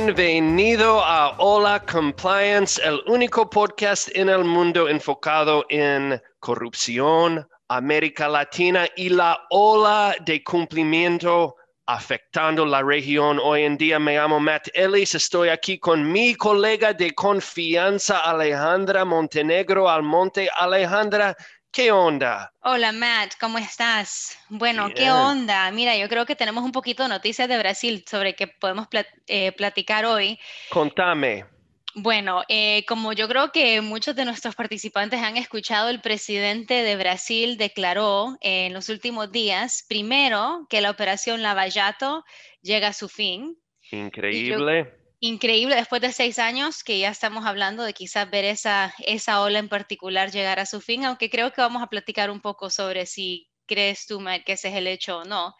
Bienvenido a Hola Compliance, el único podcast en el mundo enfocado en corrupción, América Latina y la ola de cumplimiento afectando la región. Hoy en día me llamo Matt Ellis, estoy aquí con mi colega de confianza Alejandra Montenegro Almonte. Alejandra, ¿Qué onda? Hola Matt, ¿cómo estás? Bueno, ¿qué onda? Mira, yo creo que tenemos un poquito de noticias de Brasil sobre que podemos eh, platicar hoy. Contame. Bueno, eh, como yo creo que muchos de nuestros participantes han escuchado, el presidente de Brasil declaró en los últimos días, primero, que la operación Lavallato llega a su fin. Increíble increíble después de seis años que ya estamos hablando de quizás ver esa, esa ola en particular llegar a su fin, aunque creo que vamos a platicar un poco sobre si crees tú, Matt, que ese es el hecho o no.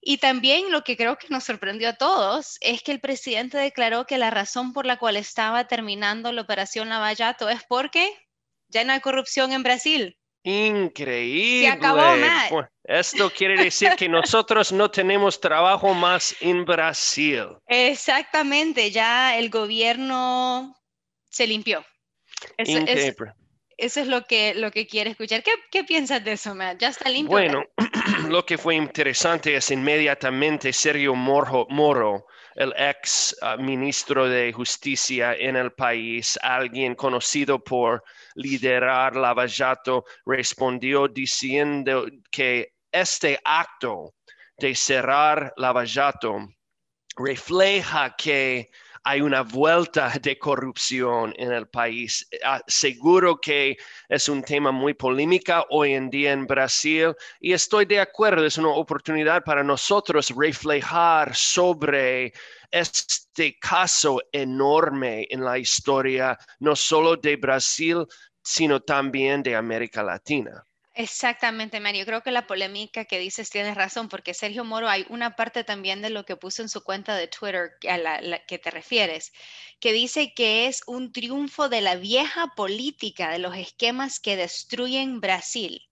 Y también lo que creo que nos sorprendió a todos es que el presidente declaró que la razón por la cual estaba terminando la operación Lavallato es porque ya no hay corrupción en Brasil. Increíble. acabó, esto quiere decir que nosotros no tenemos trabajo más en Brasil. Exactamente, ya el gobierno se limpió. Eso, es, eso es lo que, lo que quiere escuchar. ¿Qué, ¿Qué, piensas de eso, Matt? ¿Ya está limpio? Bueno, lo que fue interesante es inmediatamente Sergio Moro el ex ah, ministro de Justicia en el país, alguien conocido por liderar Lavallato, respondió diciendo que este acto de cerrar Lavallato refleja que hay una vuelta de corrupción en el país. Ah, seguro que es un tema muy polémico hoy en día en Brasil y estoy de acuerdo, es una oportunidad para nosotros reflejar sobre este caso enorme en la historia, no solo de Brasil, sino también de América Latina. Exactamente, Mario. Creo que la polémica que dices tienes razón, porque Sergio Moro hay una parte también de lo que puso en su cuenta de Twitter a la, que te refieres, que dice que es un triunfo de la vieja política, de los esquemas que destruyen Brasil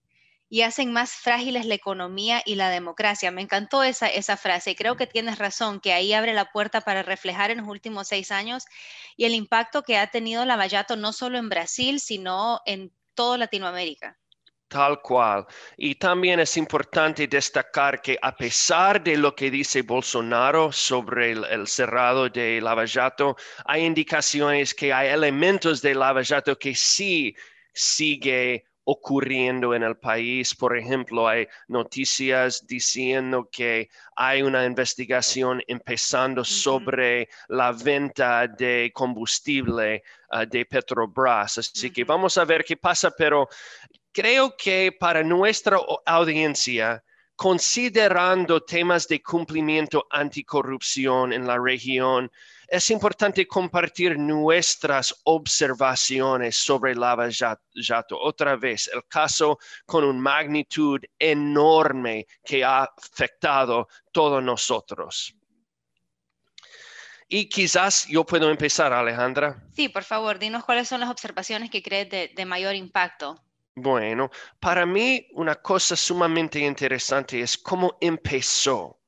y hacen más frágiles la economía y la democracia. Me encantó esa, esa frase y creo que tienes razón, que ahí abre la puerta para reflejar en los últimos seis años y el impacto que ha tenido la Vallato no solo en Brasil, sino en toda Latinoamérica. Tal cual. Y también es importante destacar que a pesar de lo que dice Bolsonaro sobre el, cerrado de Lavallato, hay indicaciones que hay elementos de Lavallato que sí sigue ocurriendo en el país. Por ejemplo, hay noticias diciendo que hay una investigación empezando sobre la venta de combustible ah, de Petrobras. Así que vamos a ver qué pasa, pero creo que para nuestra audiencia, considerando temas de cumplimiento anticorrupción en la región, es importante compartir nuestras observaciones sobre Lava Jato. Otra vez, el caso con una magnitud enorme que ha afectado todos nosotros. Y quizás yo puedo empezar, Alejandra. Sí, por favor, dinos cuáles son las observaciones que crees de mayor impacto. Bueno, para mí una cosa sumamente interesante es cómo empezó,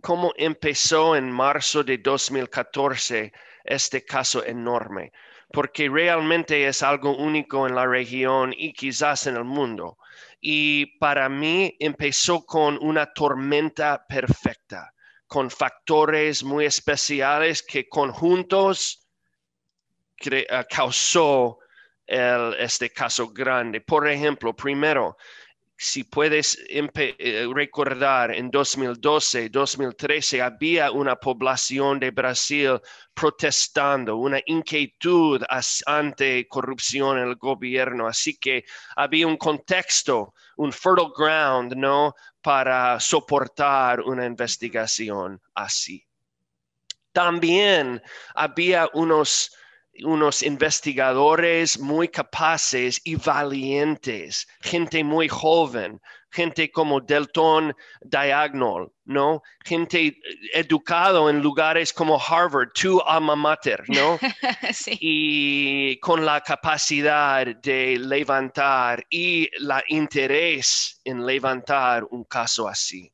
cómo empezó en marzo de 2014 este caso enorme, porque realmente es algo único en la región y quizás en el mundo. Y para mí empezó con una tormenta perfecta, con factores muy especiales que conjuntos ah, este caso grande. Por ejemplo, primero, si puedes eh, recordar, en 2012, 2013 había una población de Brasil protestando, una inquietud ante corrupción en el gobierno. Así que había un contexto, un fertile ground, ¿no? Para soportar una investigación así. También había unos unos investigadores muy capaces y valientes, gente muy joven, gente como Delton Diagonal, ¿no? Gente educado en lugares como Harvard, tu alma mater, ¿no? sí. Y con la capacidad de levantar y la interés en levantar un caso así.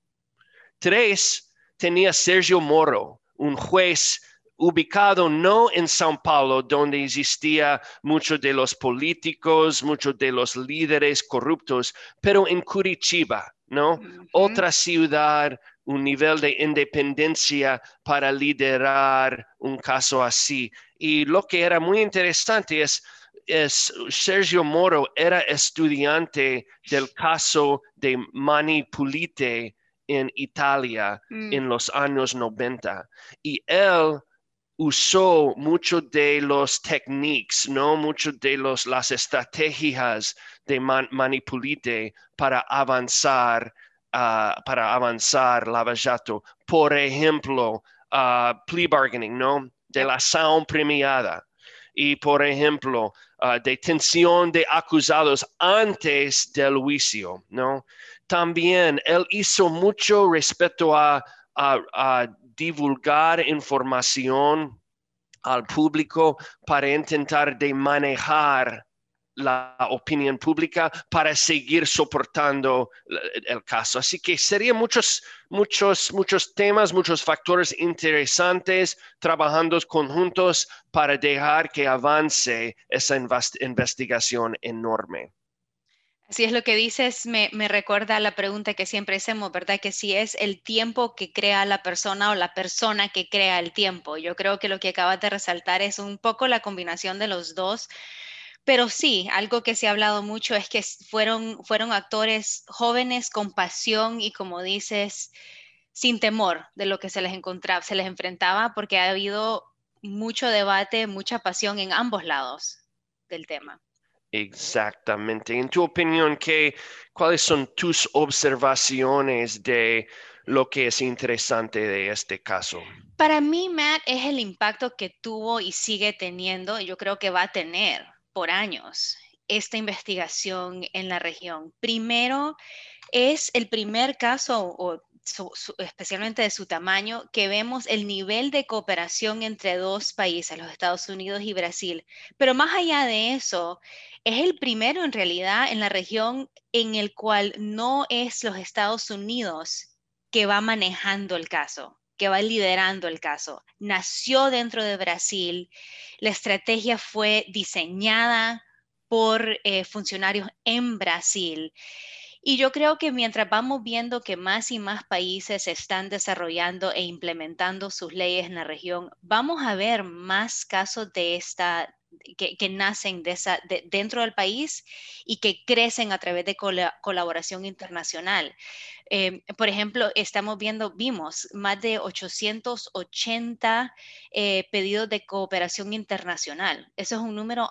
Tres, tenía Sergio Moro, un juez ubicado no en Sao Paulo, donde existía muchos de los políticos, muchos de los líderes corruptos, pero en Curitiba, ¿no? Otra ciudad, un nivel de independencia para liderar un caso así. Y lo que era muy interesante es, es Sergio Moro era estudiante del caso de Mani Pulite en Italia Mm, en los años 90 y él usó muchos de los techniques, ¿no? Muchos de los, las estrategias de Man- Manipulite para avanzar, ah, para avanzar Lavallato. Por ejemplo, ah, plea bargaining, ¿no? De la sound premiada. Y, por ejemplo, ah, detención de acusados antes del juicio, ¿no? También él hizo mucho respecto a, a- a divulgar información al público para intentar de manejar la opinión pública para seguir soportando el, caso. Así que serían muchos, muchos, muchos temas, muchos factores interesantes trabajando conjuntos para dejar que avance esa investigación enorme. Así es lo que dices, me, me recuerda la pregunta que siempre hacemos, ¿verdad? Que si es el tiempo que crea la persona o la persona que crea el tiempo. Yo creo que lo que acabas de resaltar es un poco la combinación de los dos. Pero sí, algo que se ha hablado mucho es que fueron, fueron actores jóvenes con pasión y como dices, sin temor de lo que se les encontraba, se les enfrentaba, porque ha habido mucho debate, mucha pasión en ambos lados del tema. Exactamente. En tu opinión, ¿qué, ¿cuáles son tus observaciones de lo que es interesante de este caso? Para mí, Matt, es el impacto que tuvo y sigue teniendo, y yo creo que va a tener por años esta investigación en la región. Primero, es el primer caso, o especialmente de su tamaño, que vemos el nivel de cooperación entre dos países, los Estados Unidos y Brasil. Pero más allá de eso, es el primero en realidad en la región en el cual no es los Estados Unidos que va manejando el caso, que va liderando el caso. Nació dentro de Brasil, la estrategia fue diseñada por eh, funcionarios en Brasil. Y yo creo que mientras vamos viendo que más y más países están desarrollando e implementando sus leyes en la región, vamos a ver más casos de esta que, nacen dentro del país y que crecen a través de cola- colaboración internacional. Eh, por ejemplo, estamos viendo, vimos más de 880 eh, pedidos de cooperación internacional. Eso es un número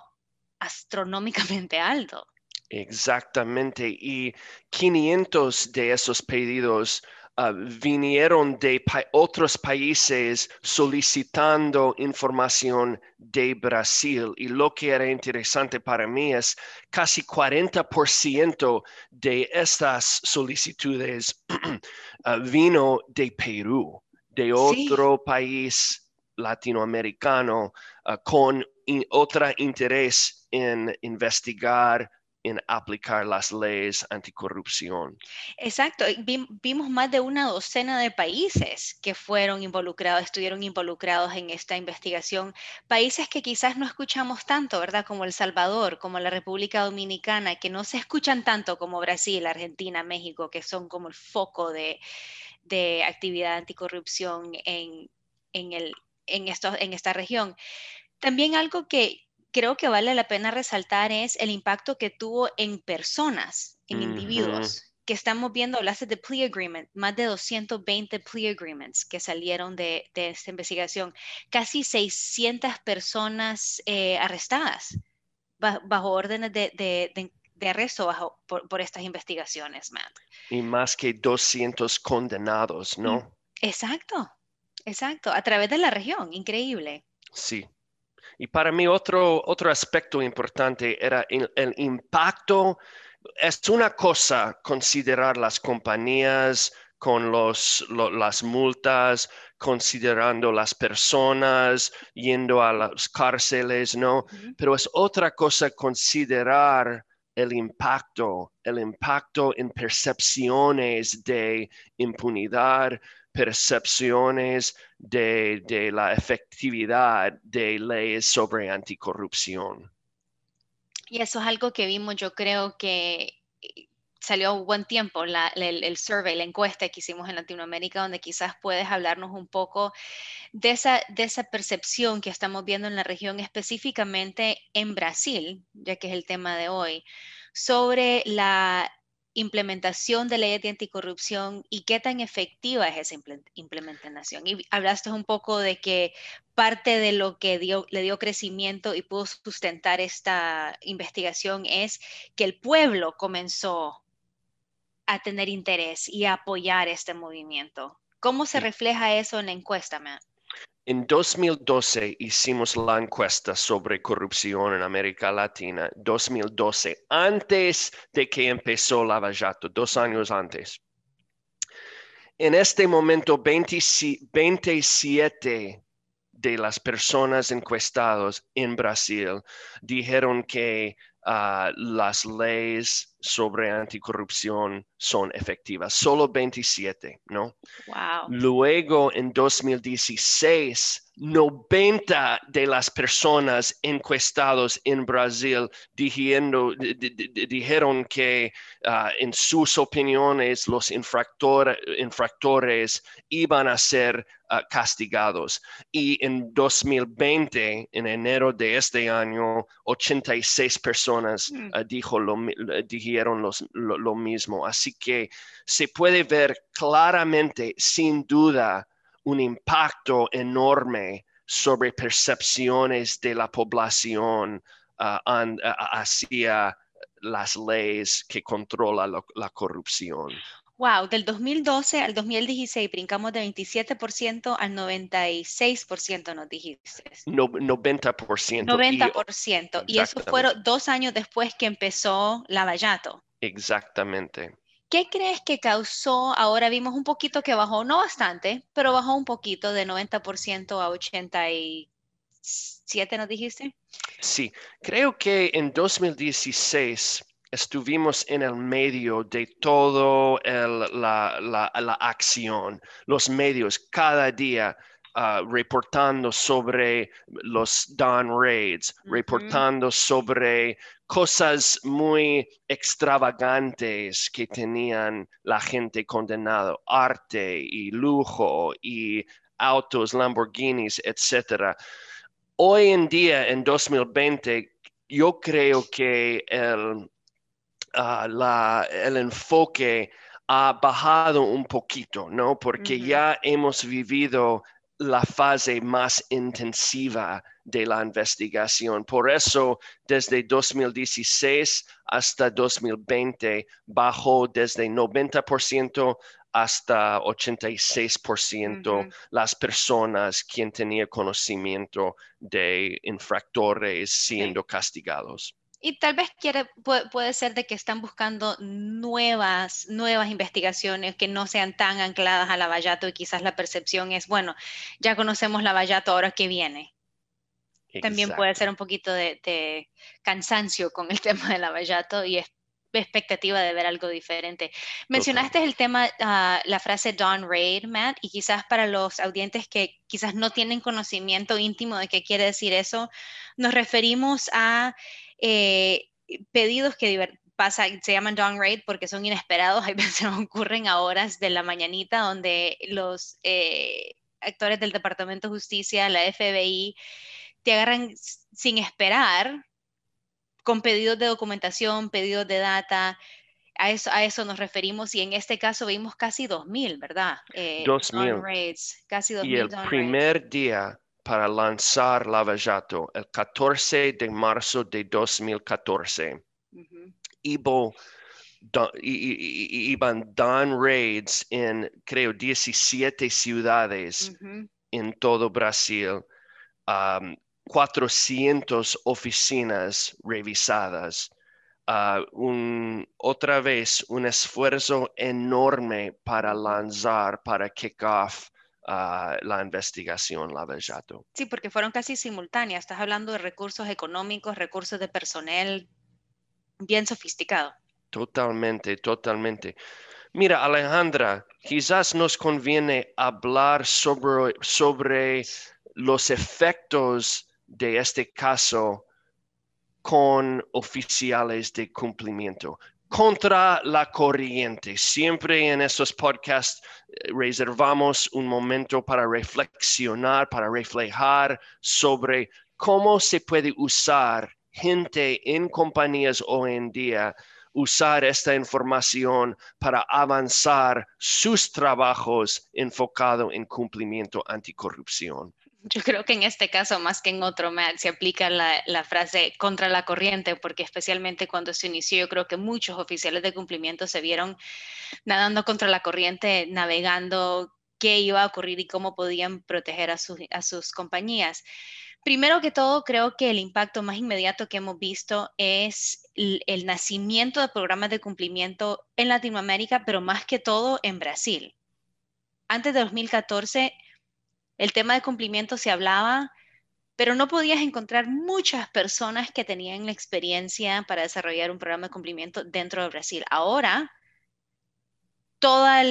astronómicamente alto. Exactamente. Y 500 de esos pedidos ah, vinieron de pa- otros países solicitando información de Brasil. Y lo que era interesante para mí es casi 40% de estas solicitudes ah, vino de Perú, de Sí. otro país latinoamericano ah, con in- otro interés en investigar en aplicar las leyes anticorrupción. Exacto. vimos más de una docena de países que fueron involucrados, estuvieron involucrados en esta investigación. Países que quizás no escuchamos tanto, ¿verdad? Como El Salvador, como la República Dominicana, que no se escuchan tanto como Brasil, Argentina, México, que son como el foco de, de actividad anticorrupción en, en, el, en, estos, en esta región. También algo que creo que vale la pena resaltar es el impacto que tuvo en personas, en individuos, que estamos viendo, hablaste de plea agreement, más de 220 plea agreements que salieron de, de esta investigación, casi 600 personas eh, arrestadas ba- bajo órdenes de, de- de- de arresto bajo, por, por estas investigaciones, Matt. Y más que 200 condenados, ¿no? Exacto, exacto, a través de la región, increíble. Sí. Y para mí otro, otro aspecto importante era el, el impacto. Es una cosa considerar las compañías con los, lo- las multas, considerando las personas, yendo a las cárceles, ¿no? Pero es otra cosa considerar el impacto, el impacto en percepciones de impunidad, percepciones de, de la efectividad de leyes sobre anticorrupción. Y eso es algo que vimos, yo creo que eh, salió un buen tiempo la- el, el survey, la encuesta que hicimos en Latinoamérica, donde quizás puedes hablarnos un poco de esa, de esa percepción que estamos viendo en la región, específicamente en Brasil, ya que es el tema de hoy, sobre la implementación de leyes de anticorrupción y qué tan efectiva es esa imple- implementación. Y hablaste un poco de que parte de lo que dio, le dio crecimiento y pudo sustentar esta investigación es que el pueblo comenzó a tener interés y a apoyar este movimiento. ¿Cómo se refleja eso en la encuesta, Matt? En 2012 hicimos la encuesta sobre corrupción en América Latina, 2012, antes de que empezó Lavallato, dos años antes. En este momento, 20 27 de las personas encuestadas en Brasil dijeron que ah, las leyes sobre anticorrupción son efectivas. Solo 27, ¿no? Wow. Luego, en 2016, 90 de las personas encuestadas en Brasil diciendo- di- di- di- dijeron que ah, en sus opiniones los infractor- infractores iban a ser ah, castigados. Y en 2020, en enero de este año, 86 personas Mm. ah, dijo lo dijeron los- lo- lo mismo. Así que se puede ver claramente, sin duda, un impacto enorme sobre percepciones de la población a- a- hacia las leyes que controlan lo- la corrupción. Wow, del 2012 al 2016 brincamos de 27% al 96%, nos dijiste. No- 90%. y- 90%. Y eso Exactamente. fueron dos años después que empezó Lavallato. exactamente. ¿Qué crees que causó? Ahora vimos un poquito que bajó, no bastante, pero bajó un poquito de 90% a 87, ¿nos dijiste? Sí, creo que en 2016 estuvimos en el medio de todo el- la, la- la acción, los medios cada día ah, reportando sobre los Dawn Raids, reportando sobre cosas muy extravagantes que tenían la gente condenado, arte y lujo y autos, Lamborghinis, etcétera. Hoy en día, en 2020, yo creo que el, ah, la- el enfoque ha bajado un poquito, ¿no? Porque ya hemos vivido la fase más intensiva de la investigación. Por eso, desde 2016 hasta 2020, bajó desde 90% hasta 86% Ujú. las personas quien tenía conocimiento de infractores siendo castigados. Y tal vez quiere, puede, puede ser de que están buscando nuevas, nuevas investigaciones que no sean tan ancladas a Lavallato y quizás la percepción es, bueno, ya conocemos Lavallato, ahora qué viene. También puede Exacto. ser un poquito de, de cansancio con el tema de Lavallato y es- expectativa de ver algo diferente. Mencionaste el tema, ah, la frase Don Raid, Matt, y quizás para los audientes que quizás no tienen conocimiento íntimo de qué quiere decir eso, nos referimos a eh, pedidos que pasa, se llaman Dawn Raid porque son inesperados, hay veces ocurren a horas de la mañanita donde los eh, actores del Departamento de Justicia, la FBI, te agarran sin esperar con pedidos de documentación, pedidos de data. A eso, a eso nos referimos y en este caso vimos casi 2.000, ¿verdad? Eh, 2,000. Dawn Raids, casi 2.000 Y el primer día para lanzar Lavallato, el 14 de marzo de 2014, Ujú. ibo- da- i- i- i- iban Dawn Raids en, creo, 17 ciudades en todo Brasil, um, 400 oficinas revisadas. ah, un- otra vez un esfuerzo enorme para lanzar, para kick off ah, la investigación Lavallato. Sí, porque fueron casi simultáneas. Estás hablando de recursos económicos, recursos de personal, bien sofisticado. Totalmente, totalmente. Mira, Alejandra, quizás nos conviene hablar sobre, sobre los efectos de este caso con oficiales de cumplimiento contra la corriente. Siempre en estos podcasts eh, reservamos un momento para reflexionar, para reflejar sobre cómo se puede usar gente en compañías hoy en día usar esta información para avanzar sus trabajos enfocado en cumplimiento anticorrupción. Yo creo que en este caso, más que en otro, se aplica la, la, frase contra la corriente, porque especialmente cuando se inició, yo creo que muchos oficiales de cumplimiento se vieron nadando contra la corriente, navegando qué iba a ocurrir y cómo podían proteger a sus, a sus compañías. Primero que todo, creo que el impacto más inmediato que hemos visto es el, el nacimiento de programas de cumplimiento en Latinoamérica, pero más que todo en Brasil. Antes de 2014, el tema de cumplimiento se hablaba, pero no podías encontrar muchas personas que tenían la experiencia para desarrollar un programa de cumplimiento dentro de Brasil. Ahora, toda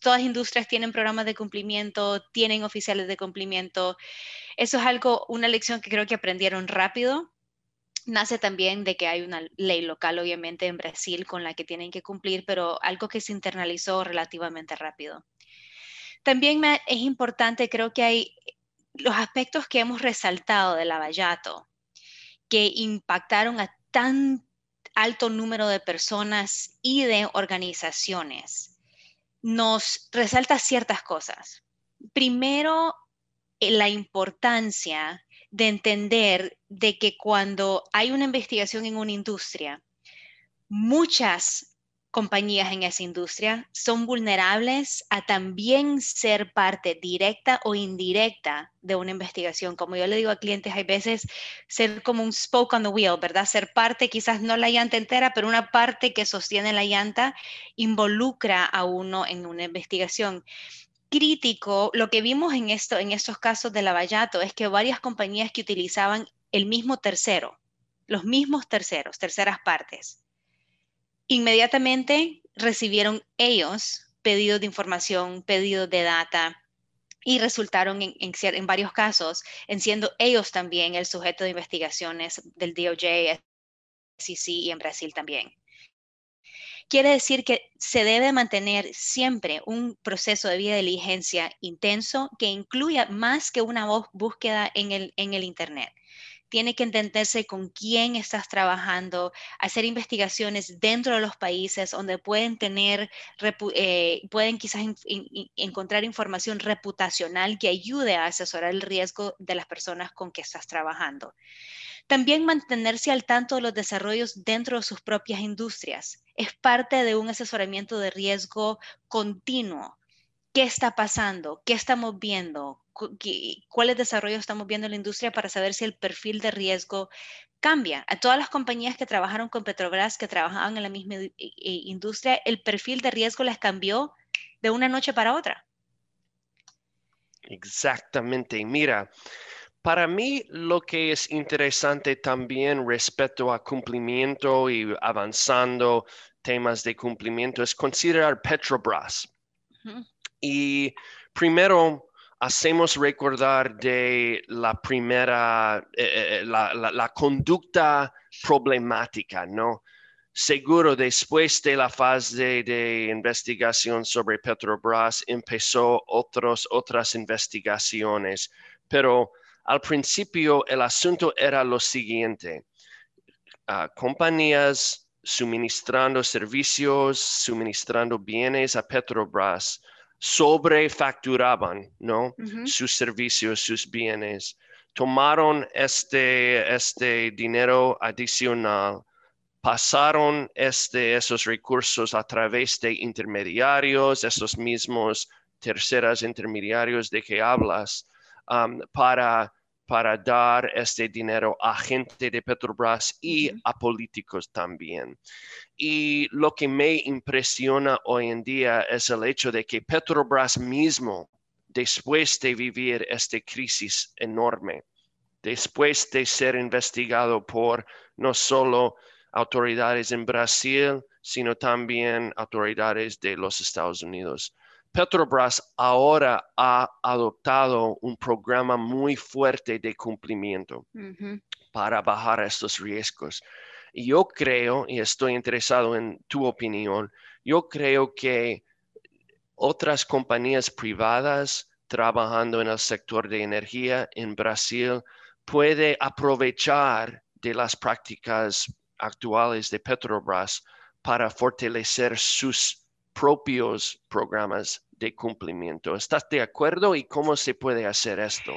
todas las industrias tienen programas de cumplimiento, tienen oficiales de cumplimiento. Eso es algo, una lección que creo que aprendieron rápido. Nace también de que hay una ley local, obviamente, en Brasil con la que tienen que cumplir, pero algo que se internalizó relativamente rápido. También es importante, creo que hay los aspectos que hemos resaltado de Lavallato, que impactaron a tan alto número de personas y de organizaciones, nos resalta ciertas cosas. Primero, eh, la importancia de entender de que cuando hay una investigación en una industria, muchas compañías en esa industria son vulnerables a también ser parte directa o indirecta de una investigación. Como yo le digo a clientes, hay veces ser como un spoke on the wheel, ¿verdad? Ser parte, quizás no la llanta entera, pero una parte que sostiene la llanta involucra a uno en una investigación. Crítico, lo que vimos en, esto, en estos casos de Lavallato es que varias compañías que utilizaban el mismo tercero, los mismos terceros, terceras partes, Inmediatamente recibieron ellos pedidos de información, pedidos de data y resultaron en, varios casos en siendo ellos también el sujeto de investigaciones del DOJ, SEC y en Brasil también. Quiere decir que se debe mantener siempre un proceso de vía de diligencia intenso que incluya más que una búsqueda en el Internet tiene que entenderse con quién estás trabajando, hacer investigaciones dentro de los países donde pueden tener, eh, pueden quizás encontrar información reputacional que ayude a asesorar el riesgo de las personas con que estás trabajando. También mantenerse al tanto de los desarrollos dentro de sus propias industrias. Es parte de un asesoramiento de riesgo continuo. ¿Qué está pasando? ¿Qué estamos viendo? cuáles desarrollos estamos viendo en la industria para saber si el perfil de riesgo cambia. A todas las compañías que trabajaron con Petrobras, que trabajaban en la misma industria, el perfil de riesgo les cambió de una noche para otra. Exactamente. Mira, para mí lo que es interesante también respecto a cumplimiento y avanzando temas de cumplimiento es considerar Petrobras. Y primero, hacemos recordar de la primera, eh, eh, la, conducta problemática, ¿no? Seguro después de la fase de, investigación sobre Petrobras empezó otros, otras investigaciones, pero al principio el asunto era lo siguiente. Ah, compañías suministrando servicios, suministrando bienes a Petrobras, sobrefacturaban, ¿no? Sus servicios, sus bienes. Tomaron este, este dinero adicional, pasaron este, esos recursos a través de intermediarios, esos mismos terceras intermediarios de que hablas, um, para para dar este dinero a gente de Petrobras y a políticos también. Y lo que me impresiona hoy en día es el hecho de que Petrobras mismo, después de vivir esta crisis enorme, después de ser investigado por no solo autoridades en Brasil, sino también autoridades de los Estados Unidos. Petrobras ahora ha adoptado un programa muy fuerte de cumplimiento para bajar estos riesgos. Y yo creo, y estoy interesado en tu opinión, yo creo que otras compañías privadas trabajando en el sector de energía en Brasil puede aprovechar de las prácticas actuales de Petrobras para fortalecer sus propios programas de cumplimiento. ¿Estás de acuerdo y cómo se puede hacer esto?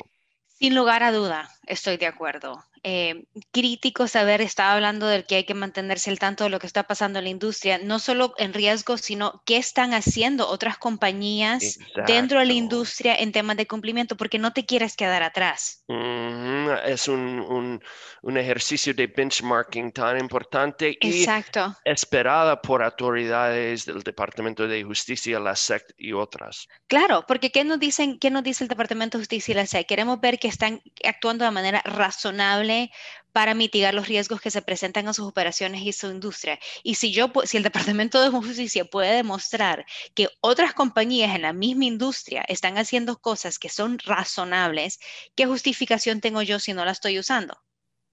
Sin lugar a duda, estoy de acuerdo. Eh, crítico saber, estaba hablando del que hay que mantenerse al tanto de lo que está pasando en la industria, no solo en riesgo, sino qué están haciendo otras compañías dentro de la Exacto. industria en temas de cumplimiento, porque no te quieres quedar atrás. Ujú, Es un, un- un ejercicio de benchmarking tan importante y Exacto. esperada por autoridades del Departamento de Justicia, la SEC y otras. Claro, porque ¿qué nos dicen, qué nos dice el Departamento de Justicia y la SEC? Queremos ver que están actuando de manera razonable para mitigar los riesgos que se presentan en sus operaciones y su industria. Y si yo, si el Departamento de Justicia puede demostrar que otras compañías en la misma industria están haciendo cosas que son razonables, ¿qué justificación tengo yo si no la estoy usando?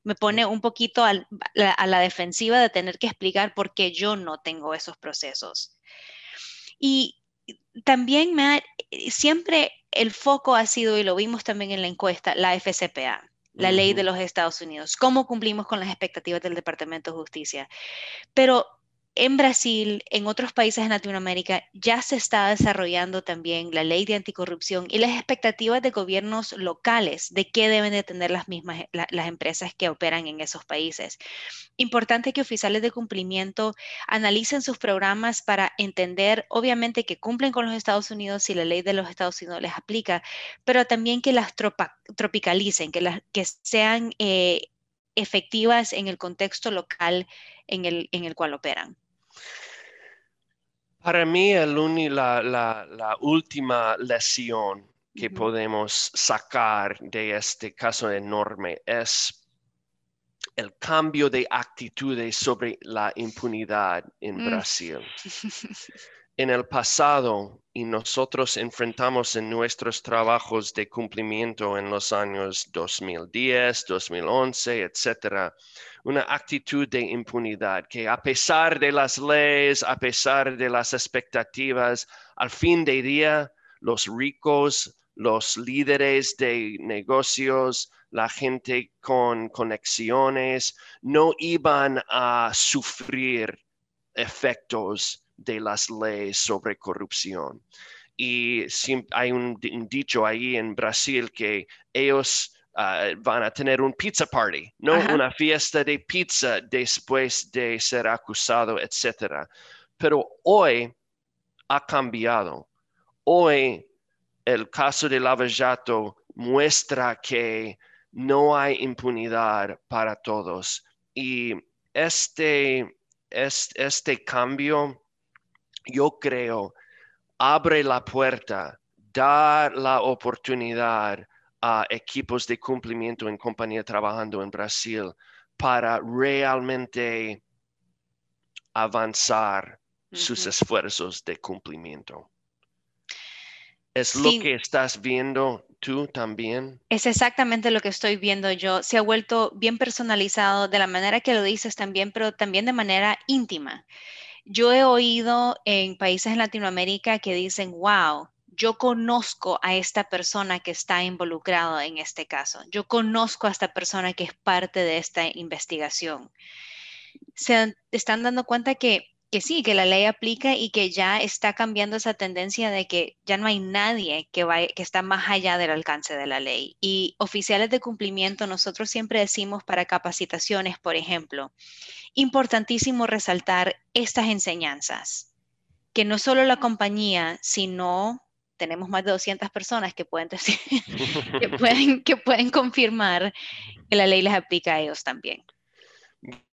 Me pone un poquito a la defensiva de tener que explicar por qué yo no tengo esos procesos. Y también ha- siempre el foco ha sido, y lo vimos también en la encuesta, la FCPA, la ley de los Estados Unidos, cómo cumplimos con las expectativas del Departamento de Justicia. Pero en Brasil, en otros países en Latinoamérica, ya se está desarrollando también la ley de anticorrupción y las expectativas de gobiernos locales de qué deben de tener las mismas empresas que operan en esos países. Importante que oficiales de cumplimiento analicen sus programas para entender, obviamente, que cumplen con los Estados Unidos y la ley de los Estados Unidos les aplica, pero también que las tropicalicen, que, sean eh, efectivas en el contexto local en en el cual operan. Para mí, el uni- la, la- la última lesión que podemos sacar de este caso enorme es el cambio de actitudes sobre la impunidad en Mm. Brasil. En el pasado, y nosotros enfrentamos en nuestros trabajos de cumplimiento en los años 2010, 2011, etcétera, una actitud de impunidad que a pesar de las leyes, a pesar de las expectativas, al fin de día, los ricos, los líderes de negocios, la gente con conexiones, no iban a sufrir efectos de las leyes sobre corrupción. Y hay un, di- un dicho ahí en Brasil que ellos ah, van a tener un pizza party, ¿no? Ajá. Una fiesta de pizza después de ser acusado, etcétera. Pero hoy ha cambiado. Hoy el caso de Lava Jato muestra que no hay impunidad para todos. Y este, es- este cambio, yo creo, abre la puerta, da la oportunidad a equipos de cumplimiento en compañía trabajando en Brasil para realmente avanzar sus esfuerzos de cumplimiento. ¿Es lo que estás viendo tú también? Es exactamente lo que estoy viendo yo. Se ha vuelto bien personalizado de la manera que lo dices también, pero también de manera íntima. Yo he oído en países en Latinoamérica que dicen, wow, yo conozco a esta persona que está involucrado en este caso. Yo conozco a esta persona que es parte de esta investigación. Se están dando cuenta que, que sí, que la ley aplica y que ya está cambiando esa tendencia de que ya no hay nadie que, vaya- que está más allá del alcance de la ley. Y oficiales de cumplimiento, nosotros siempre decimos para capacitaciones, por ejemplo, importantísimo resaltar estas enseñanzas, que no solo la compañía, sino tenemos más de 200 personas que pueden, decir- que pueden, que pueden confirmar que la ley les aplica a ellos también.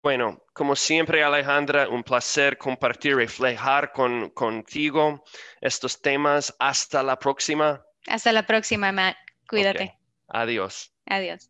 Bueno, como siempre, Alejandra, un placer compartir, reflejar con, contigo estos temas. Hasta la próxima. Hasta la próxima, Matt. Cuídate. Adiós. Adiós.